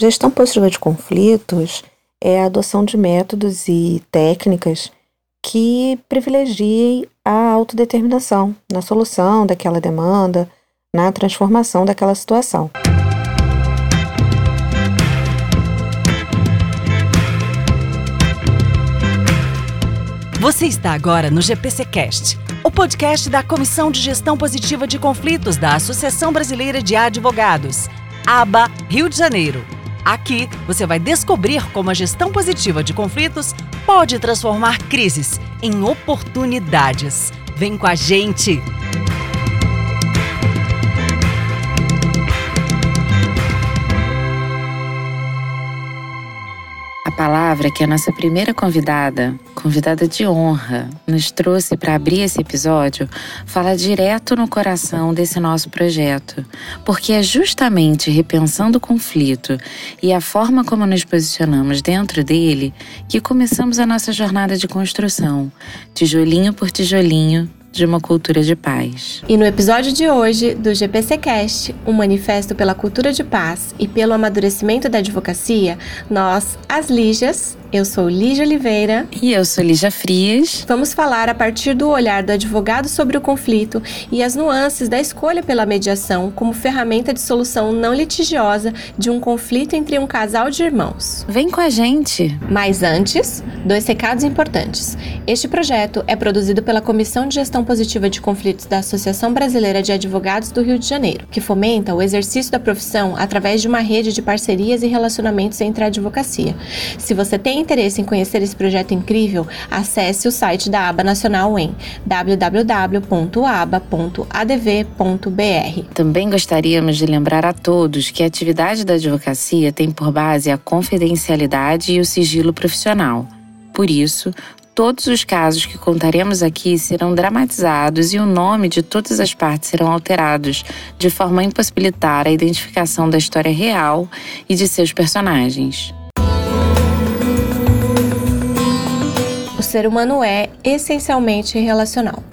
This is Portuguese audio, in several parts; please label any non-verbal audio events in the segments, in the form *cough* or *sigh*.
Gestão positiva de conflitos é a adoção de métodos e técnicas que privilegiem a autodeterminação na solução daquela demanda, na transformação daquela situação. Você está agora no GPCcast, o podcast da Comissão de Gestão Positiva de Conflitos da Associação Brasileira de Advogados, ABA Rio de Janeiro. Aqui você vai descobrir como a gestão positiva de conflitos pode transformar crises em oportunidades. Vem com a gente! Palavra que a nossa primeira convidada, convidada de honra, nos trouxe para abrir esse episódio, fala direto no coração desse nosso projeto, porque é justamente repensando o conflito e a forma como nos posicionamos dentro dele que começamos a nossa jornada de construção, tijolinho por tijolinho, de uma cultura de paz. E no episódio de hoje do GPCcast, um manifesto pela cultura de paz e pelo amadurecimento da advocacia, nós, as Lígias, eu sou Lígia Oliveira. E eu sou Lígia Frias. Vamos falar a partir do olhar do advogado sobre o conflito e as nuances da escolha pela mediação como ferramenta de solução não litigiosa de um conflito entre um casal de irmãos. Vem com a gente! Mas antes, dois recados importantes. Este projeto é produzido pela Comissão de Gestão Positiva de Conflitos da Associação Brasileira de Advogados do Rio de Janeiro, que fomenta o exercício da profissão através de uma rede de parcerias e relacionamentos entre a advocacia. Se você tem interesse em conhecer esse projeto incrível, acesse o site da Aba Nacional em www.aba.adv.br. Também gostaríamos de lembrar a todos que a atividade da advocacia tem por base a confidencialidade e o sigilo profissional. Por isso, todos os casos que contaremos aqui serão dramatizados e o nome de todas as partes serão alterados, de forma a impossibilitar a identificação da história real e de seus personagens. Ser humano é essencialmente relacional.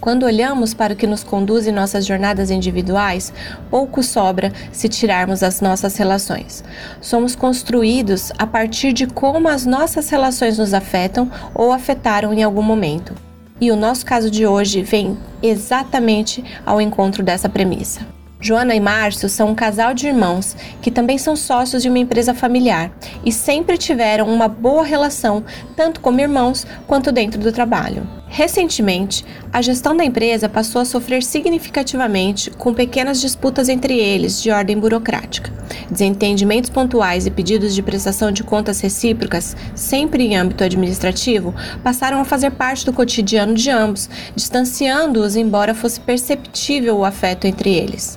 Quando olhamos para o que nos conduz em nossas jornadas individuais, pouco sobra se tirarmos as nossas relações. Somos construídos a partir de como as nossas relações nos afetam ou afetaram em algum momento. E o nosso caso de hoje vem exatamente ao encontro dessa premissa. Joana e Márcio são um casal de irmãos que também são sócios de uma empresa familiar e sempre tiveram uma boa relação, tanto como irmãos quanto dentro do trabalho. Recentemente, a gestão da empresa passou a sofrer significativamente com pequenas disputas entre eles de ordem burocrática. Desentendimentos pontuais e pedidos de prestação de contas recíprocas, sempre em âmbito administrativo, passaram a fazer parte do cotidiano de ambos, distanciando-os, embora fosse perceptível o afeto entre eles.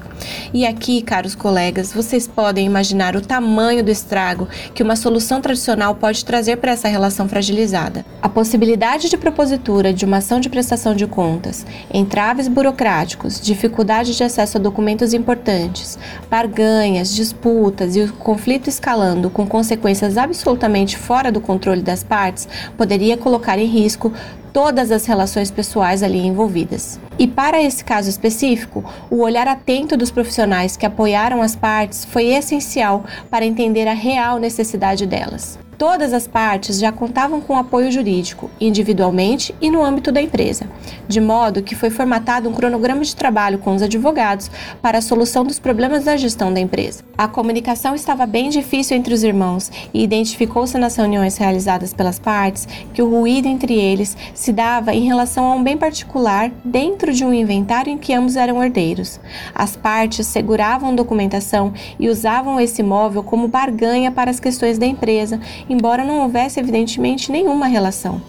E aqui, caros colegas, vocês podem imaginar o tamanho do estrago que uma solução tradicional pode trazer para essa relação fragilizada. A possibilidade de propositura de uma ação de prestação de contas, entraves burocráticos, dificuldade de acesso a documentos importantes, barganhas, disputas e o conflito escalando com consequências absolutamente fora do controle das partes poderia colocar em risco todas as relações pessoais ali envolvidas. E para esse caso específico, o olhar atento dos profissionais que apoiaram as partes foi essencial para entender a real necessidade delas. Todas as partes já contavam com apoio jurídico, individualmente e no âmbito da empresa, de modo que foi formatado um cronograma de trabalho com os advogados para a solução dos problemas da gestão da empresa. A comunicação estava bem difícil entre os irmãos e identificou-se nas reuniões realizadas pelas partes que o ruído entre eles se dava em relação a um bem particular dentro de um inventário em que ambos eram herdeiros. As partes seguravam documentação e usavam esse imóvel como barganha para as questões da empresa embora não houvesse evidentemente nenhuma relação.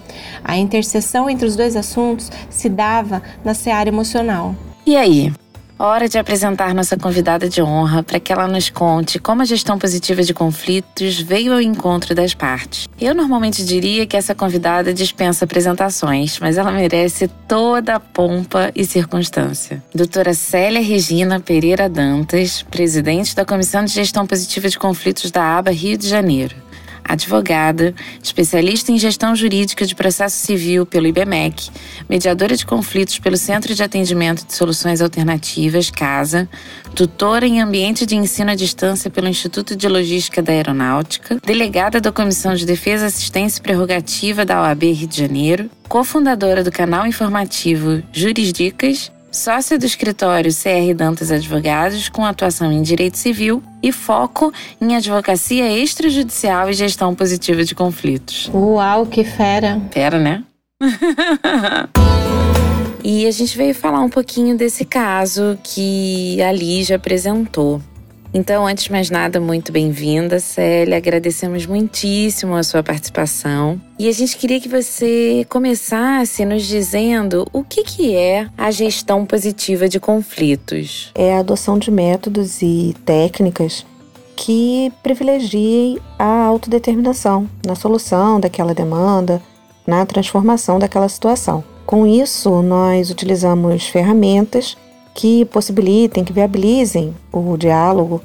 A interseção entre os dois assuntos se dava na seara emocional. E aí? Hora de apresentar nossa convidada de honra para que ela nos conte como a gestão positiva de conflitos veio ao encontro das partes. Eu normalmente diria que essa convidada dispensa apresentações, mas ela merece toda a pompa e circunstância. Doutora Célia Regina Pereira Dantas, presidente da Comissão de Gestão Positiva de Conflitos da ABA Rio de Janeiro. Advogada, especialista em gestão jurídica de processo civil pelo IBMEC, mediadora de conflitos pelo Centro de Atendimento de Soluções Alternativas, CASA, tutora em ambiente de ensino à distância pelo Instituto de Logística da Aeronáutica, delegada da Comissão de Defesa, Assistência e Prerrogativa da OAB Rio de Janeiro, cofundadora do canal informativo Jurisdicas sócia do escritório CR Dantas Advogados, com atuação em direito civil e foco em advocacia extrajudicial e gestão positiva de conflitos. Uau, que fera! Fera, né? *laughs* e a gente veio falar um pouquinho desse caso que a Lígia apresentou. Então, antes de mais nada, muito bem-vinda, Célia. Agradecemos muitíssimo a sua participação. E a gente queria que você começasse nos dizendo o que, que é a gestão positiva de conflitos. É a adoção de métodos e técnicas que privilegiem a autodeterminação na solução daquela demanda, na transformação daquela situação. Com isso, nós utilizamos ferramentas que possibilitem, que viabilizem o diálogo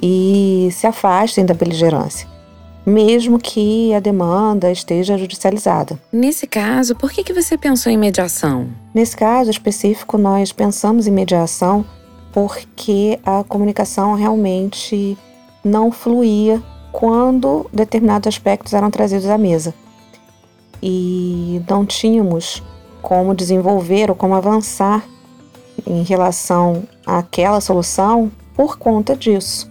e se afastem da beligerância, mesmo que a demanda esteja judicializada. Nesse caso, por que, que você pensou em mediação? Nesse caso específico, nós pensamos em mediação porque a comunicação realmente não fluía quando determinados aspectos eram trazidos à mesa. E não tínhamos como desenvolver ou como avançar em relação àquela solução por conta disso.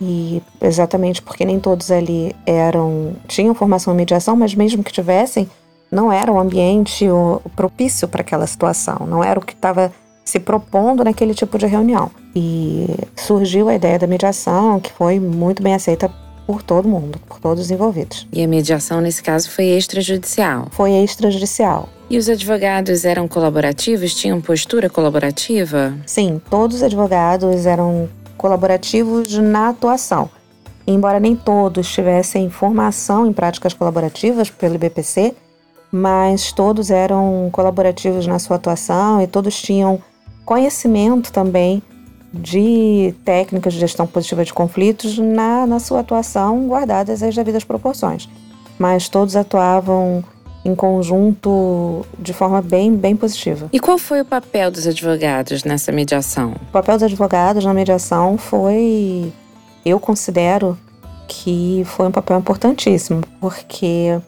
E exatamente porque nem todos ali eram tinham formação em mediação, mas mesmo que tivessem, não era o ambiente propício para aquela situação, não era o que estava se propondo naquele tipo de reunião. E surgiu a ideia da mediação, que foi muito bem aceita por todo mundo, por todos os envolvidos. E a mediação, nesse caso, foi extrajudicial? Foi extrajudicial. E os advogados eram colaborativos? Tinham postura colaborativa? Sim, todos os advogados eram colaborativos na atuação. Embora nem todos tivessem formação em práticas colaborativas pelo IBPC, mas todos eram colaborativos na sua atuação e todos tinham conhecimento também de técnicas de gestão positiva de conflitos na, na sua atuação, guardadas as devidas proporções. Mas todos atuavam em conjunto de forma bem, bem positiva. E qual foi o papel dos advogados nessa mediação? O papel dos advogados na mediação foi, eu considero que foi um papel importantíssimo, porque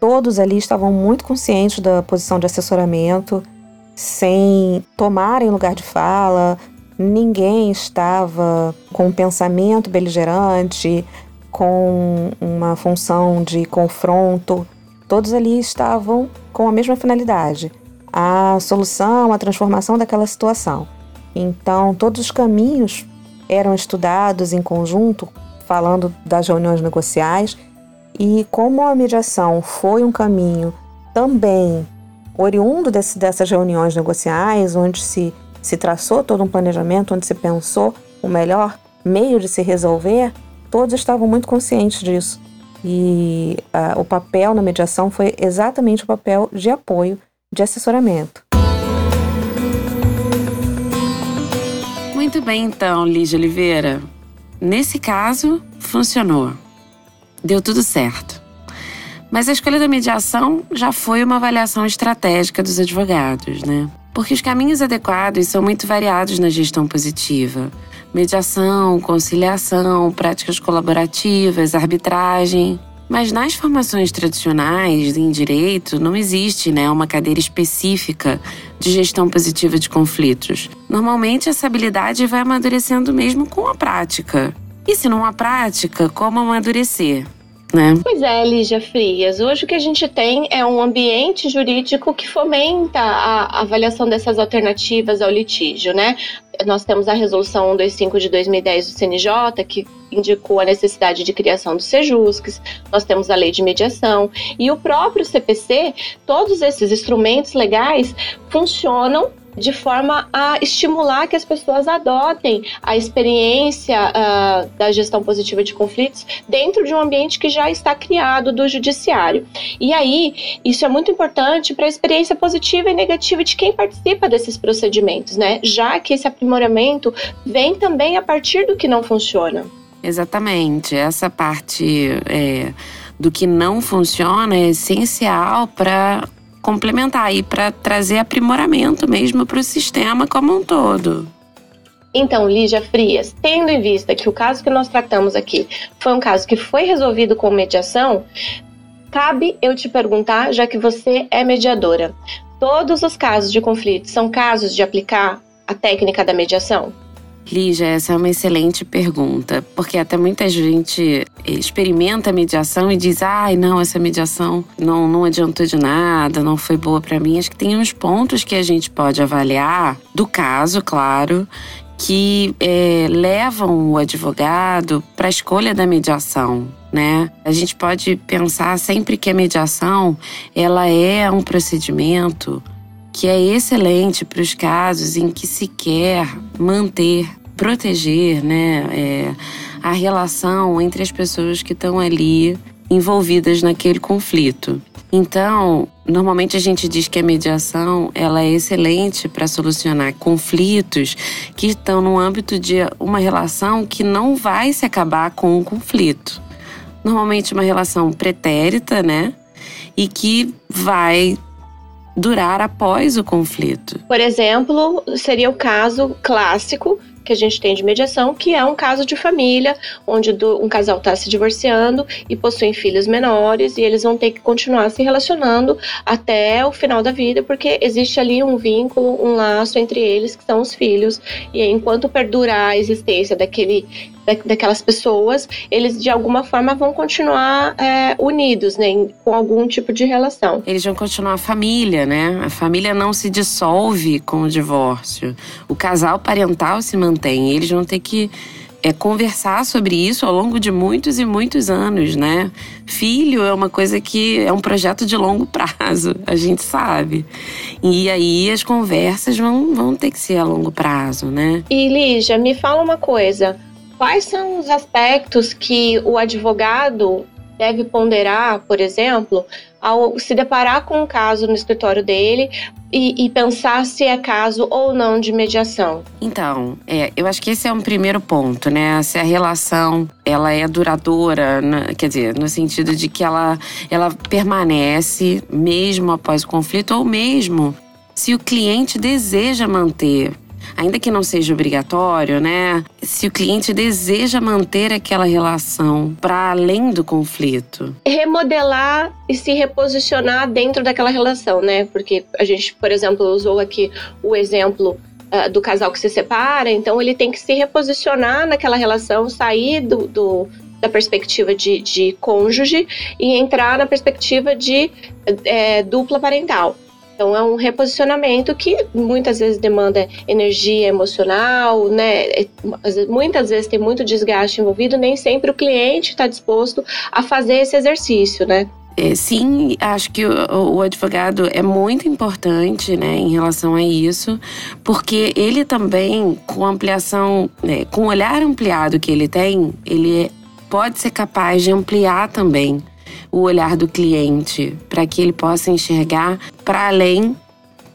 todos ali estavam muito conscientes da posição de assessoramento, sem tomarem lugar de fala, ninguém estava com um pensamento beligerante, com uma função de confronto. Todos ali estavam com a mesma finalidade, a solução, a transformação daquela situação. Então, todos os caminhos eram estudados em conjunto, falando das reuniões negociais, e como a mediação foi um caminho também oriundo desse, dessas reuniões negociais, onde se se traçou todo um planejamento onde se pensou o melhor meio de se resolver, todos estavam muito conscientes disso. E uh, o papel na mediação foi exatamente o papel de apoio, de assessoramento. Muito bem, então, Lígia Oliveira. Nesse caso, funcionou. Deu tudo certo. Mas a escolha da mediação já foi uma avaliação estratégica dos advogados, né? Porque os caminhos adequados são muito variados na gestão positiva. Mediação, conciliação, práticas colaborativas, arbitragem. Mas nas formações tradicionais em direito não existe né, uma cadeira específica de gestão positiva de conflitos. Normalmente essa habilidade vai amadurecendo mesmo com a prática. E se não há prática, como amadurecer? Né? Pois é, Lígia Frias. Hoje o que a gente tem é um ambiente jurídico que fomenta a avaliação dessas alternativas ao litígio, né? Nós temos a resolução 125 de 2010 do CNJ, que indicou a necessidade de criação dos SEJUSCs, nós temos a lei de mediação e o próprio CPC, todos esses instrumentos legais funcionam de forma a estimular que as pessoas adotem a experiência uh, da gestão positiva de conflitos dentro de um ambiente que já está criado do judiciário. E aí, isso é muito importante para a experiência positiva e negativa de quem participa desses procedimentos, né? Já que esse aprimoramento vem também a partir do que não funciona. Exatamente. Essa parte é, do que não funciona é essencial para complementar e para trazer aprimoramento mesmo para o sistema como um todo. Então, Lígia Frias, tendo em vista que o caso que nós tratamos aqui foi um caso que foi resolvido com mediação, cabe eu te perguntar, já que você é mediadora, todos os casos de conflito são casos de aplicar a técnica da mediação? Lígia, essa é uma excelente pergunta, porque até muita gente experimenta a mediação e diz: ai, não, essa mediação não, não adiantou de nada, não foi boa para mim. Acho que tem uns pontos que a gente pode avaliar do caso, claro, que é, levam o advogado para a escolha da mediação. Né? A gente pode pensar sempre que a mediação ela é um procedimento que é excelente para os casos em que se quer manter proteger né, é, a relação entre as pessoas que estão ali envolvidas naquele conflito. Então, normalmente a gente diz que a mediação ela é excelente para solucionar conflitos que estão no âmbito de uma relação que não vai se acabar com o conflito. Normalmente uma relação pretérita, né? E que vai durar após o conflito. Por exemplo, seria o caso clássico que a gente tem de mediação, que é um caso de família, onde do, um casal está se divorciando e possuem filhos menores e eles vão ter que continuar se relacionando até o final da vida, porque existe ali um vínculo, um laço entre eles, que são os filhos, e enquanto perdurar a existência daquele daquelas pessoas, eles de alguma forma vão continuar é, unidos, né, com algum tipo de relação. Eles vão continuar a família, né? A família não se dissolve com o divórcio. O casal parental se mantém. Eles vão ter que é conversar sobre isso ao longo de muitos e muitos anos, né? Filho é uma coisa que é um projeto de longo *laughs* prazo, a gente sabe. E aí as conversas vão, vão ter que ser a longo prazo, né? E Lígia, me fala uma coisa. Quais são os aspectos que o advogado deve ponderar, por exemplo, ao se deparar com um caso no escritório dele e, e, pensar se é caso ou não de mediação? Então, é, eu acho que esse é um primeiro ponto, né? Se a relação ela é duradoura, né? quer dizer, no sentido de que ela, ela permanece mesmo após o conflito ou mesmo se o cliente deseja manter ainda que não seja obrigatório, né? Se o cliente deseja manter aquela relação para além do conflito. Remodelar e se reposicionar dentro daquela relação, né? Porque a gente, por exemplo, usou aqui o exemplo uh, do casal que se separa, então ele tem que se reposicionar naquela relação, sair do, do da perspectiva de, de cônjuge e entrar na perspectiva de é, dupla parental. Então é um reposicionamento que muitas vezes demanda energia emocional, né? É, muitas vezes tem muito desgaste envolvido, nem sempre o cliente está disposto a fazer esse exercício, né? É, sim, acho que o, advogado é muito importante né, em relação a isso, porque ele também, com ampliação, né, com o olhar ampliado que ele tem, ele é, pode ser capaz de ampliar também o olhar do cliente para que ele possa enxergar para além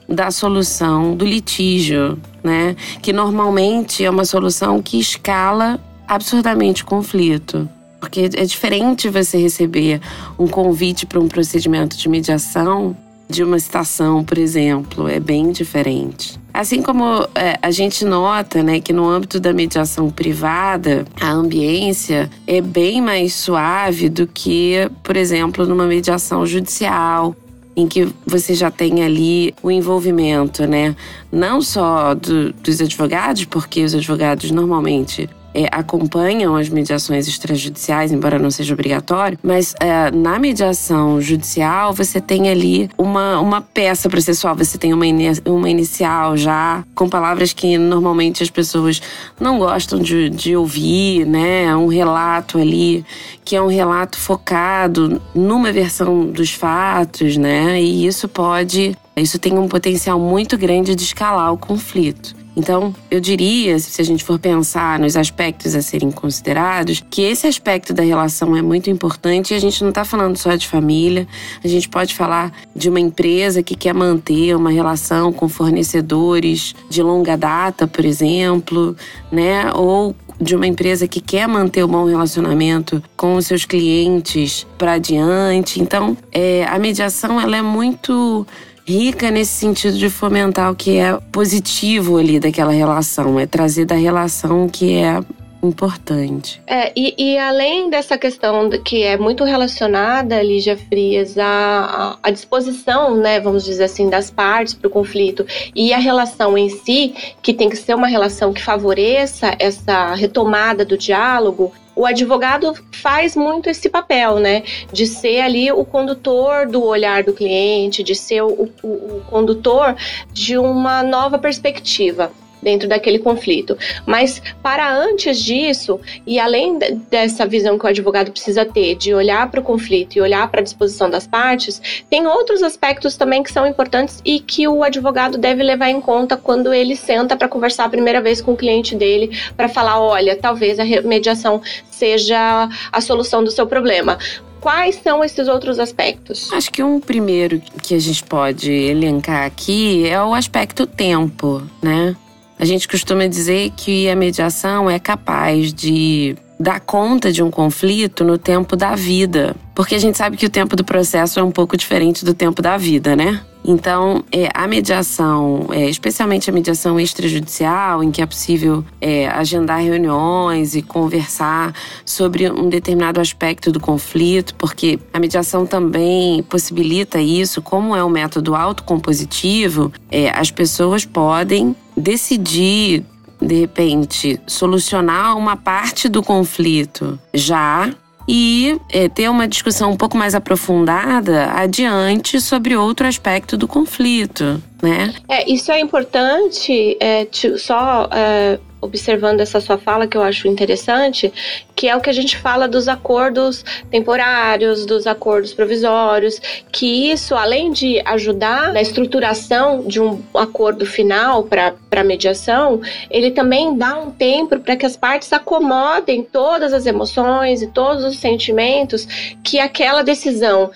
da solução do litígio, né? Que normalmente é uma solução que escala absurdamente o conflito. Porque é diferente você receber um convite para um procedimento de mediação de uma citação, por exemplo, é bem diferente. Assim como é, a gente nota né, que no âmbito da mediação privada, a ambiência é bem mais suave do que, por exemplo, numa mediação judicial, em que você já tem ali o envolvimento, né? Não só do, dos advogados, porque os advogados normalmente é, acompanham as mediações extrajudiciais, embora não seja obrigatório, mas é, na mediação judicial você tem ali uma, uma peça processual, você tem uma, in, uma inicial já, com palavras que normalmente as pessoas não gostam de, de ouvir, né? Um relato ali, que é um relato focado numa versão dos fatos, né? E isso pode. Isso tem um potencial muito grande de escalar o conflito. Então, eu diria, se a gente for pensar nos aspectos a serem considerados, que esse aspecto da relação é muito importante e a gente não está falando só de família, a gente pode falar de uma empresa que quer manter uma relação com fornecedores de longa data, por exemplo, né? Ou de uma empresa que quer manter um bom relacionamento com os seus clientes para adiante. Então, é, a mediação ela é muito rica nesse sentido de fomentar o que é positivo ali daquela relação, é trazer da relação que é importante. É, e, e, além dessa questão que é muito relacionada, Lígia Frias, à, à disposição, né, vamos dizer assim, das partes para o conflito e a relação em si, que tem que ser uma relação que favoreça essa retomada do diálogo, o advogado faz muito esse papel, né? De ser ali o condutor do olhar do cliente, de ser o, o, o condutor de uma nova perspectiva dentro daquele conflito. Mas para antes disso, e além dessa visão que o advogado precisa ter de olhar para o conflito e olhar para a disposição das partes, tem outros aspectos também que são importantes e que o advogado deve levar em conta quando ele senta para conversar a primeira vez com o cliente dele, para falar: olha, talvez a mediação seja a solução do seu problema. Quais são esses outros aspectos? Acho que um primeiro que a gente pode elencar aqui é o aspecto tempo, né? A gente costuma dizer que a mediação é capaz de dar conta de um conflito no tempo da vida. Porque a gente sabe que o tempo do processo é um pouco diferente do tempo da vida, né? Então, é, a mediação, é, especialmente a mediação extrajudicial, em que é possível é, agendar reuniões e conversar sobre um determinado aspecto do conflito, porque a mediação também possibilita isso, como é um método autocompositivo, é, as pessoas podem decidir de repente, solucionar uma parte do conflito já e é, ter uma discussão um pouco mais aprofundada adiante sobre outro aspecto do conflito, né? É, isso é importante, é, só é, observando essa sua fala que eu acho interessante, que é o que a gente fala dos acordos temporários, dos acordos provisórios, que isso, além de ajudar na estruturação de um acordo final para mediação, ele também dá um tempo para que as partes acomodem todas as emoções e todos os sentimentos que aquela decisão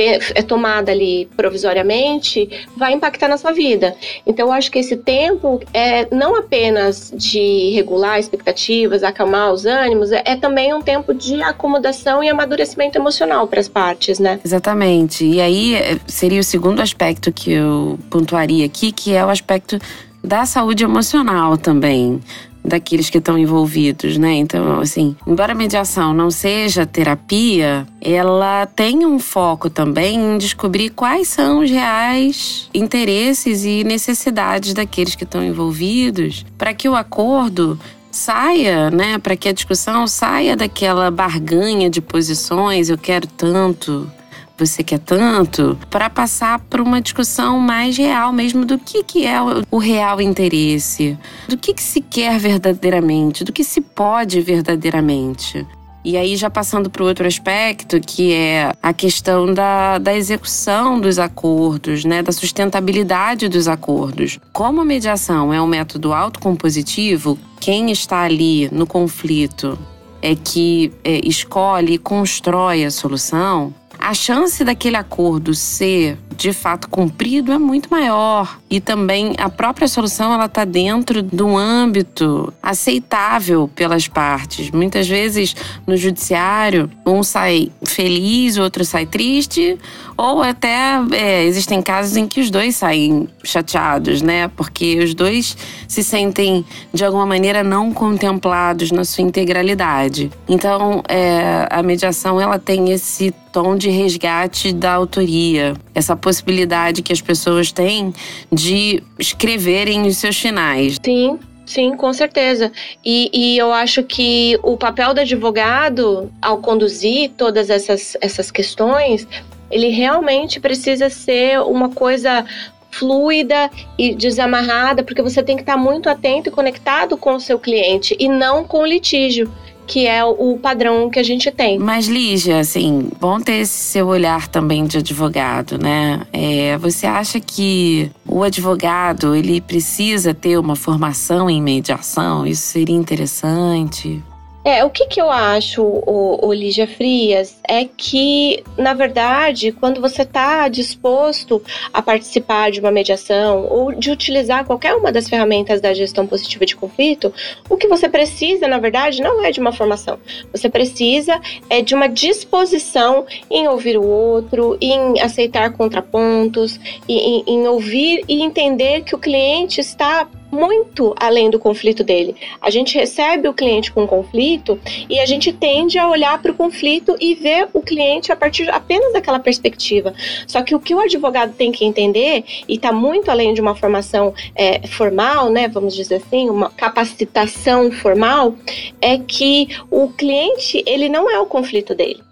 é tomada ali provisoriamente, vai impactar na sua vida. Então, eu acho que esse tempo é não apenas de regular expectativas, acalmar os ânimos, é, é também um tempo de acomodação e amadurecimento emocional para as partes, né? Exatamente. E aí é, seria o segundo aspecto que eu pontuaria aqui, que é o aspecto da saúde emocional também daqueles que estão envolvidos, né? Então, assim, embora a mediação não seja terapia, ela tem um foco também em descobrir quais são os reais interesses e necessidades daqueles que estão envolvidos, para que o acordo saia, né, para que a discussão saia daquela barganha de posições, eu quero tanto, você quer tanto, para passar para uma discussão mais real mesmo do que, que é o real interesse, do que, que se quer verdadeiramente, do que se pode verdadeiramente. E aí, já passando para o outro aspecto, que é a questão da, da execução dos acordos, né? da sustentabilidade dos acordos. Como a mediação é um método autocompositivo, quem está ali no conflito é que é, escolhe e constrói a solução, a chance daquele acordo ser de fato cumprido é muito maior. E também a própria solução ela está dentro de um âmbito aceitável pelas partes. Muitas vezes no judiciário, um sai feliz, o outro sai triste, ou até é, existem casos em que os dois saem chateados, né? Porque os dois se sentem de alguma maneira não contemplados na sua integralidade. Então, é, a mediação ela tem esse tom de resgate da autoria, essa possibilidade que as pessoas têm de escreverem os seus finais. Sim, Sim, com certeza. E, e, eu acho que o papel do advogado, ao conduzir todas essas, essas questões, ele realmente precisa ser uma coisa fluida e desamarrada, porque você tem que estar muito atento e conectado com o seu cliente e não com o litígio que é o padrão que a gente tem. Mas, Lígia, assim, bom ter esse seu olhar também de advogado, né? É, você acha que o advogado, ele precisa ter uma formação em mediação? Isso seria interessante? É, o que, que eu acho, o, o Lígia Frias, é que, na verdade, quando você está disposto a participar de uma mediação ou de utilizar qualquer uma das ferramentas da gestão positiva de conflito, o que você precisa, na verdade, não é de uma formação. Você precisa é de uma disposição em ouvir o outro, em aceitar contrapontos, em, em ouvir e entender que o cliente está muito além do conflito dele. A gente recebe o cliente com conflito e a gente tende a olhar para o conflito e ver o cliente a partir apenas daquela perspectiva. Só que o que o advogado tem que entender, e está muito além de uma formação é, formal, né, vamos dizer assim, uma capacitação formal, é que o cliente ele não é o conflito dele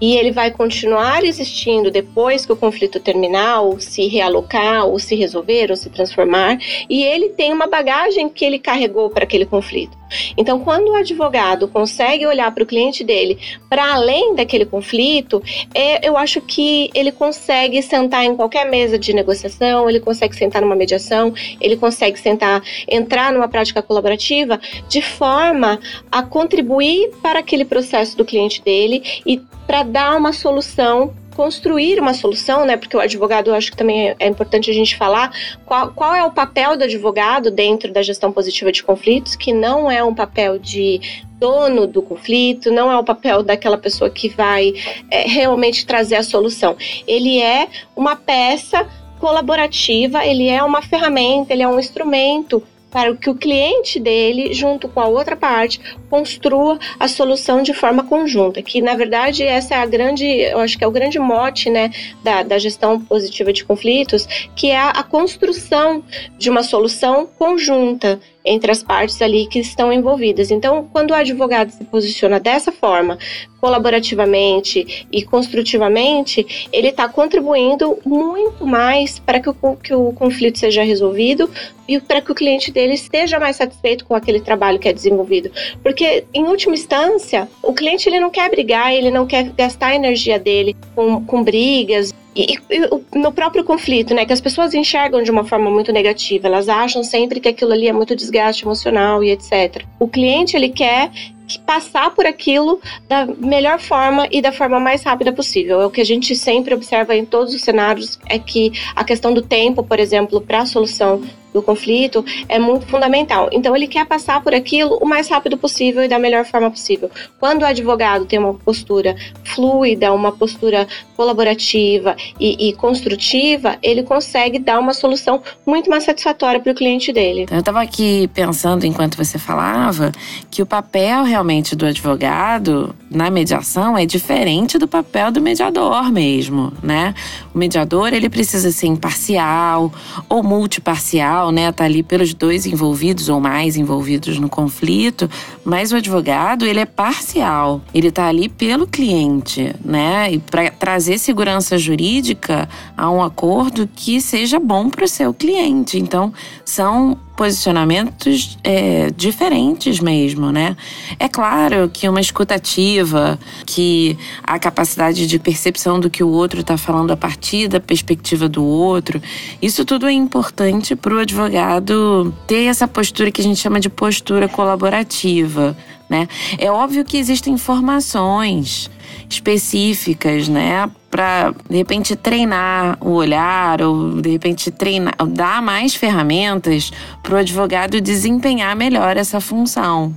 e ele vai continuar existindo depois que o conflito terminar, ou se realocar, ou se resolver, ou se transformar, e ele tem uma bagagem que ele carregou para aquele conflito. Então, quando o advogado consegue olhar para o cliente dele para além daquele conflito, é, eu acho que ele consegue sentar em qualquer mesa de negociação, ele consegue sentar numa mediação, ele consegue sentar, entrar numa prática colaborativa de forma a contribuir para aquele processo do cliente dele e para dar uma solução construir uma solução, né? Porque o advogado, eu acho que também é, importante a gente falar qual, qual, é o papel do advogado dentro da gestão positiva de conflitos, que não é um papel de dono do conflito, não é o papel daquela pessoa que vai é, realmente trazer a solução. Ele é uma peça colaborativa, ele é uma ferramenta, ele é um instrumento para que o cliente dele, junto com a outra parte, construa a solução de forma conjunta. Que na verdade essa é a grande, eu acho que é o grande mote, né, da, da gestão positiva de conflitos, que é a, a construção de uma solução conjunta entre as partes ali que estão envolvidas. Então, quando o advogado se posiciona dessa forma, colaborativamente e construtivamente, ele está contribuindo muito mais para que o, que o conflito seja resolvido e para que o cliente dele esteja mais satisfeito com aquele trabalho que é desenvolvido. Porque, em última instância, o cliente ele não quer brigar, ele não quer gastar a energia dele com, com brigas, e, e, no próprio conflito, né, que as pessoas enxergam de uma forma muito negativa, elas acham sempre que aquilo ali é muito desgaste emocional e etc. O cliente ele quer passar por aquilo da melhor forma e da forma mais rápida possível. É o que a gente sempre observa em todos os cenários é que a questão do tempo, por exemplo, para a solução do conflito é muito fundamental. Então ele quer passar por aquilo o mais rápido possível e da melhor forma possível. Quando o advogado tem uma postura fluida, uma postura colaborativa e, e construtiva, ele consegue dar uma solução muito mais satisfatória para o cliente dele. Eu estava aqui pensando enquanto você falava que o papel realmente do advogado na mediação é diferente do papel do mediador mesmo, né? O mediador ele precisa ser imparcial ou multiparcial né, tá ali pelos dois envolvidos ou mais envolvidos no conflito, mas o advogado, ele é parcial. Ele tá ali pelo cliente, né? E para trazer segurança jurídica a um acordo que seja bom para o seu cliente. Então, são posicionamentos é, diferentes mesmo, né? É claro que uma escutativa, que a capacidade de percepção do que o outro está falando a partir da perspectiva do outro, isso tudo é importante para o advogado ter essa postura que a gente chama de postura colaborativa, né? É óbvio que existem informações específicas, né? Para de repente treinar o olhar ou de repente treinar, dar mais ferramentas para o advogado desempenhar melhor essa função.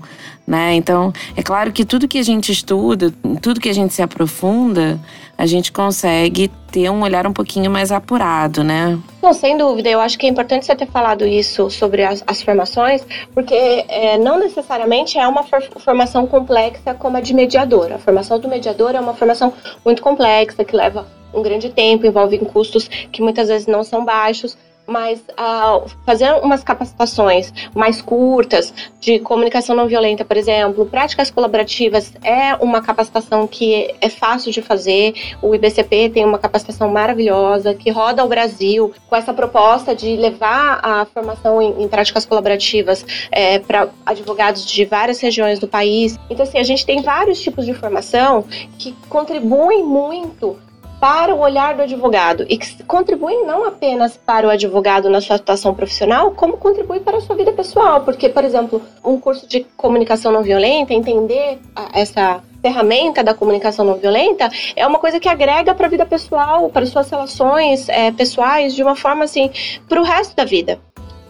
Né? Então, é claro que tudo que a gente estuda, tudo que a gente se aprofunda, a gente consegue ter um olhar um pouquinho mais apurado, né? Não, sem dúvida. Eu acho que é importante você ter falado isso sobre as, as formações, porque é, não necessariamente é uma for, formação complexa como a de mediador. A formação do mediador é uma formação muito complexa, que leva um grande tempo, envolve custos que muitas vezes não são baixos mas uh, fazer umas capacitações mais curtas de comunicação não violenta, por exemplo, práticas colaborativas é uma capacitação que é fácil de fazer. O IBCP tem uma capacitação maravilhosa que roda o Brasil com essa proposta de levar a formação em, em práticas colaborativas é, para advogados de várias regiões do país. Então, assim, a gente tem vários tipos de formação que contribuem muito para o olhar do advogado e que contribuem não apenas para o advogado na sua atuação profissional, como contribui para a sua vida pessoal. Porque, por exemplo, um curso de comunicação não violenta, entender essa ferramenta da comunicação não violenta é uma coisa que agrega para a vida pessoal, para suas relações é, pessoais, de uma forma assim, para o resto da vida.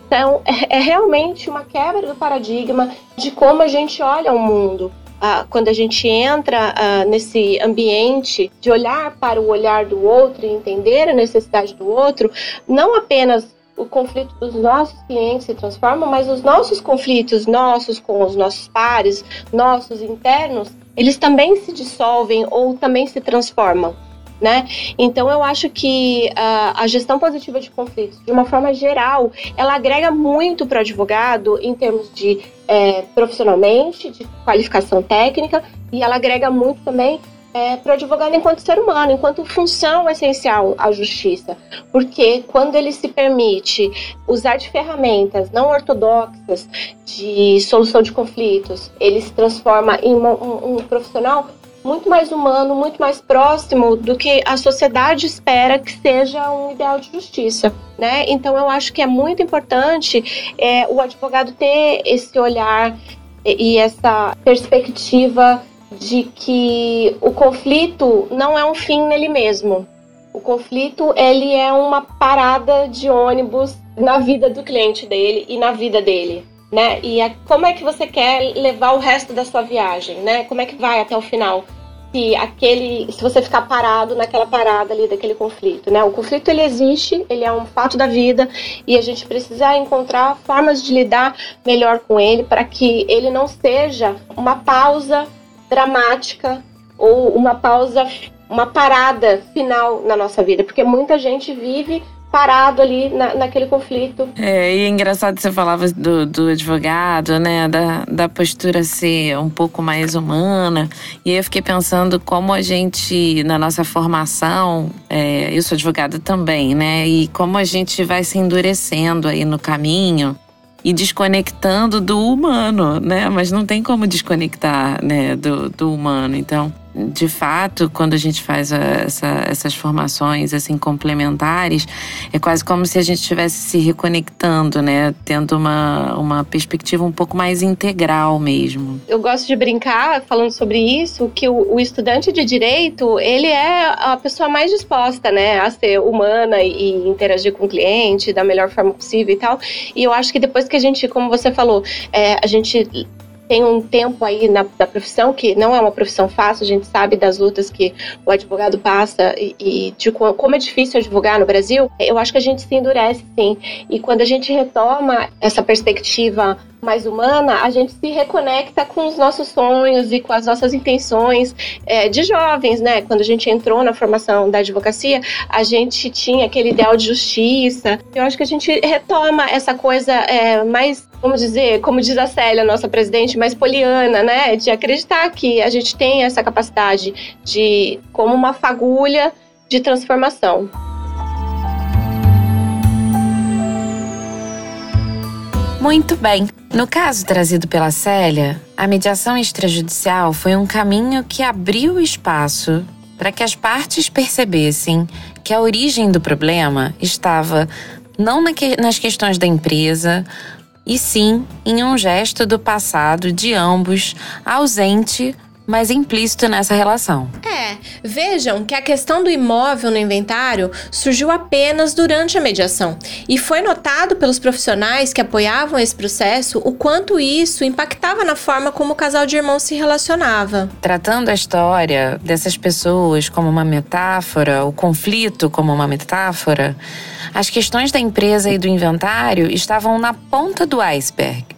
Então, é, é realmente uma quebra do paradigma de como a gente olha o mundo ah, quando a gente entra ah, nesse ambiente de olhar para o olhar do outro e entender a necessidade do outro, não apenas o conflito dos nossos clientes se transforma, mas os nossos conflitos, nossos com os nossos pares, nossos internos, eles também se dissolvem ou também se transformam né? Então eu acho que uh, a gestão positiva de conflitos, de uma forma geral, ela agrega muito para o advogado em termos de é, profissionalmente, de qualificação técnica, e ela agrega muito também é, para o advogado enquanto ser humano, enquanto função essencial à justiça. Porque quando ele se permite usar de ferramentas não ortodoxas de solução de conflitos, ele se transforma em uma, um, um profissional muito mais humano, muito mais próximo do que a sociedade espera que seja um ideal de justiça, né? Então eu acho que é muito importante é, o advogado ter esse olhar e essa perspectiva de que o conflito não é um fim nele mesmo. O conflito ele é uma parada de ônibus na vida do cliente dele e na vida dele né? E é, como é que você quer levar o resto da sua viagem, né? Como é que vai até o final? Se aquele, se você ficar parado naquela parada ali daquele conflito, né? O conflito ele existe, ele é um fato da vida e a gente precisa encontrar formas de lidar melhor com ele para que ele não seja uma pausa dramática ou uma pausa, uma parada final na nossa vida, porque muita gente vive parado ali na, naquele conflito. É, e é engraçado você falava do, do advogado, né? Da, da postura ser um pouco mais humana. E eu fiquei pensando como a gente, na nossa formação, é, eu sou advogada também, né? E como a gente vai se endurecendo aí no caminho e desconectando do humano, né? Mas não tem como desconectar, né, do, do humano. Então, de fato, quando a gente faz essa, essas formações assim complementares, é quase como se a gente estivesse se reconectando, né? Tendo uma, uma perspectiva um pouco mais integral mesmo. Eu gosto de brincar falando sobre isso, que o, o estudante de direito, ele é a pessoa mais disposta, né, a ser humana e, e interagir com o cliente da melhor forma possível e tal. E eu acho que depois que a gente, como você falou, é, a gente tem um tempo aí na, da profissão que não é uma profissão fácil, a gente sabe das lutas que o advogado passa e, e de como é difícil advogar no Brasil, eu acho que a gente se endurece sim. E quando a gente retoma essa perspectiva mais humana, a gente se reconecta com os nossos sonhos e com as nossas intenções é, de jovens, né? Quando a gente entrou na formação da advocacia, a gente tinha aquele ideal de justiça. Eu acho que a gente retoma essa coisa é, mais vamos dizer, como diz a Célia, nossa presidente, mais poliana, né? De acreditar que a gente tem essa capacidade de, como uma fagulha de transformação. Muito bem. No caso trazido pela Célia, a mediação extrajudicial foi um caminho que abriu espaço para que as partes percebessem que a origem do problema estava não nas questões da empresa e sim em um gesto do passado de ambos ausente mas implícito nessa relação. É, vejam que a questão do imóvel no inventário surgiu apenas durante a mediação e foi notado pelos profissionais que apoiavam esse processo o quanto isso impactava na forma como o casal de irmãos se relacionava. Tratando a história dessas pessoas como uma metáfora, o conflito como uma metáfora, as questões da empresa e do inventário estavam na ponta do iceberg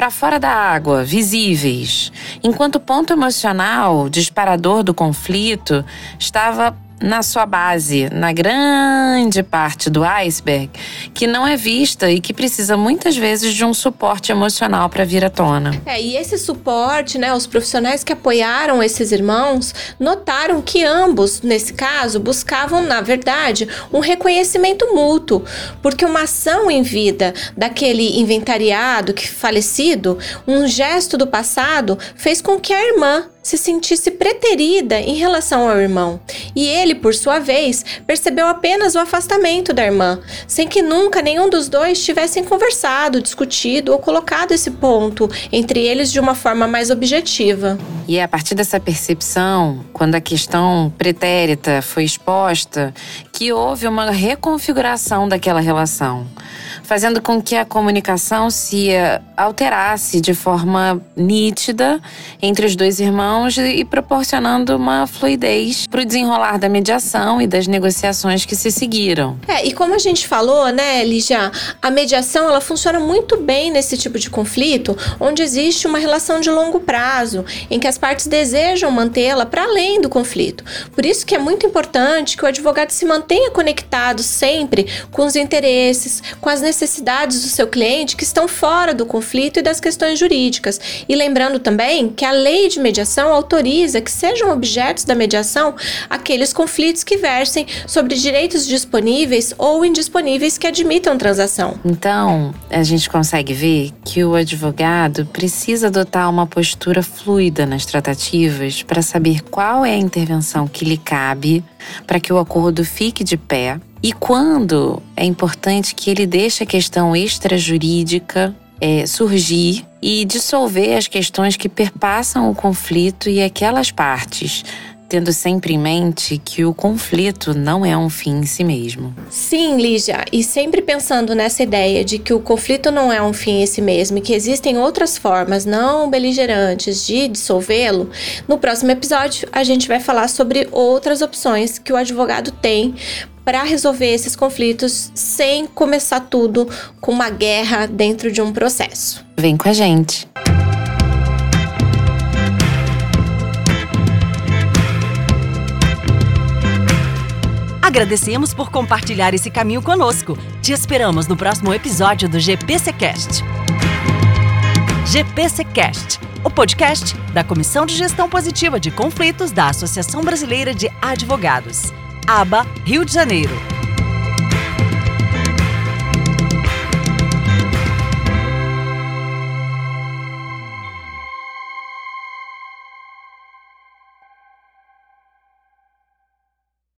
para fora da água, visíveis, enquanto o ponto emocional, disparador do conflito, estava na sua base, na grande parte do iceberg, que não é vista e que precisa muitas vezes de um suporte emocional para vir à tona. É, e esse suporte, né, os profissionais que apoiaram esses irmãos notaram que ambos, nesse caso, buscavam, na verdade, um reconhecimento mútuo, porque uma ação em vida daquele inventariado que falecido, um gesto do passado, fez com que a irmã se sentisse preterida em relação ao irmão, e ele, por sua vez, percebeu apenas o afastamento da irmã, sem que nunca nenhum dos dois tivessem conversado, discutido ou colocado esse ponto entre eles de uma forma mais objetiva. E é a partir dessa percepção, quando a questão pretérita foi exposta, que houve uma reconfiguração daquela relação fazendo com que a comunicação se alterasse de forma nítida entre os dois irmãos e proporcionando uma fluidez para o desenrolar da mediação e das negociações que se seguiram. É, e como a gente falou, né, Lígia, a mediação ela funciona muito bem nesse tipo de conflito, onde existe uma relação de longo prazo, em que as partes desejam mantê-la para além do conflito. Por isso que é muito importante que o advogado se mantenha conectado sempre com os interesses, com as necessidades do seu cliente que estão fora do conflito e das questões jurídicas. E lembrando também que a lei de mediação autoriza que sejam objetos da mediação aqueles conflitos que versem sobre direitos disponíveis ou indisponíveis que admitam transação. Então, a gente consegue ver que o advogado precisa adotar uma postura fluida nas tratativas para saber qual é a intervenção que lhe cabe para que o acordo fique de pé e quando é importante que ele deixe a questão extrajurídica é, surgir e dissolver as questões que perpassam o conflito e aquelas partes tendo sempre em mente que o conflito não é um fim em si mesmo. Sim, Lígia, e sempre pensando nessa ideia de que o conflito não é um fim em si mesmo e que existem outras formas não beligerantes de dissolvê-lo, no próximo episódio a gente vai falar sobre outras opções que o advogado tem para resolver esses conflitos sem começar tudo com uma guerra dentro de um processo. Vem com a gente! Agradecemos por compartilhar esse caminho conosco. Te esperamos no próximo episódio do GPCcast. GPCcast, o podcast da Comissão de Gestão Positiva de Conflitos da Associação Brasileira de Advogados. ABA, Rio de Janeiro.